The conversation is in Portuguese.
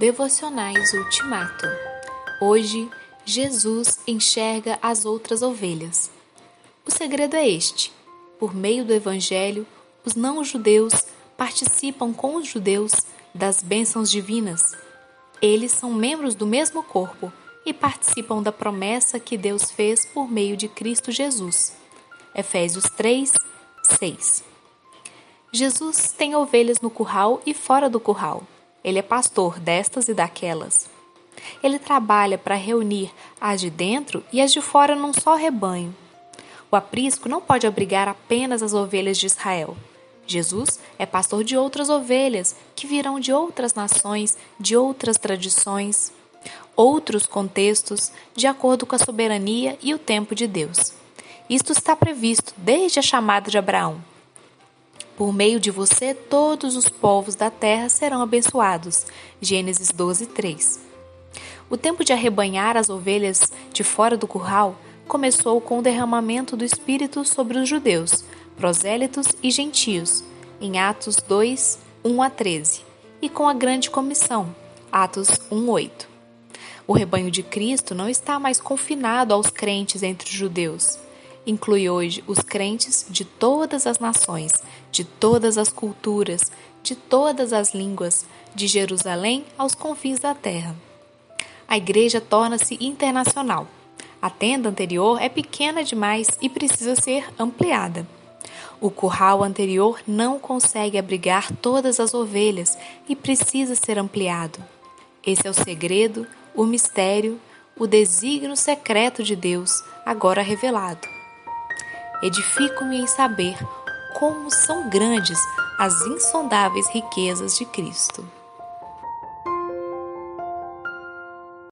Devocionais Ultimato. Hoje, Jesus enxerga as outras ovelhas. O segredo é este: por meio do Evangelho, os não-judeus participam com os judeus das bênçãos divinas. Eles são membros do mesmo corpo e participam da promessa que Deus fez por meio de Cristo Jesus. Efésios 3, 6. Jesus tem ovelhas no curral e fora do curral. Ele é pastor destas e daquelas. Ele trabalha para reunir as de dentro e as de fora num só rebanho. O aprisco não pode abrigar apenas as ovelhas de Israel. Jesus é pastor de outras ovelhas que virão de outras nações, de outras tradições, outros contextos, de acordo com a soberania e o tempo de Deus. Isto está previsto desde a chamada de Abraão. Por meio de você, todos os povos da terra serão abençoados. Gênesis 12, 3. O tempo de arrebanhar as ovelhas de fora do curral começou com o derramamento do Espírito sobre os judeus, prosélitos e gentios, em Atos 2, 1 a 13, e com a grande comissão, Atos 1, 8. O rebanho de Cristo não está mais confinado aos crentes entre os judeus inclui hoje os crentes de todas as nações, de todas as culturas, de todas as línguas, de Jerusalém aos confins da terra. A igreja torna-se internacional. A tenda anterior é pequena demais e precisa ser ampliada. O curral anterior não consegue abrigar todas as ovelhas e precisa ser ampliado. Esse é o segredo, o mistério, o desígnio secreto de Deus, agora revelado. Edifico-me em saber como são grandes as insondáveis riquezas de Cristo.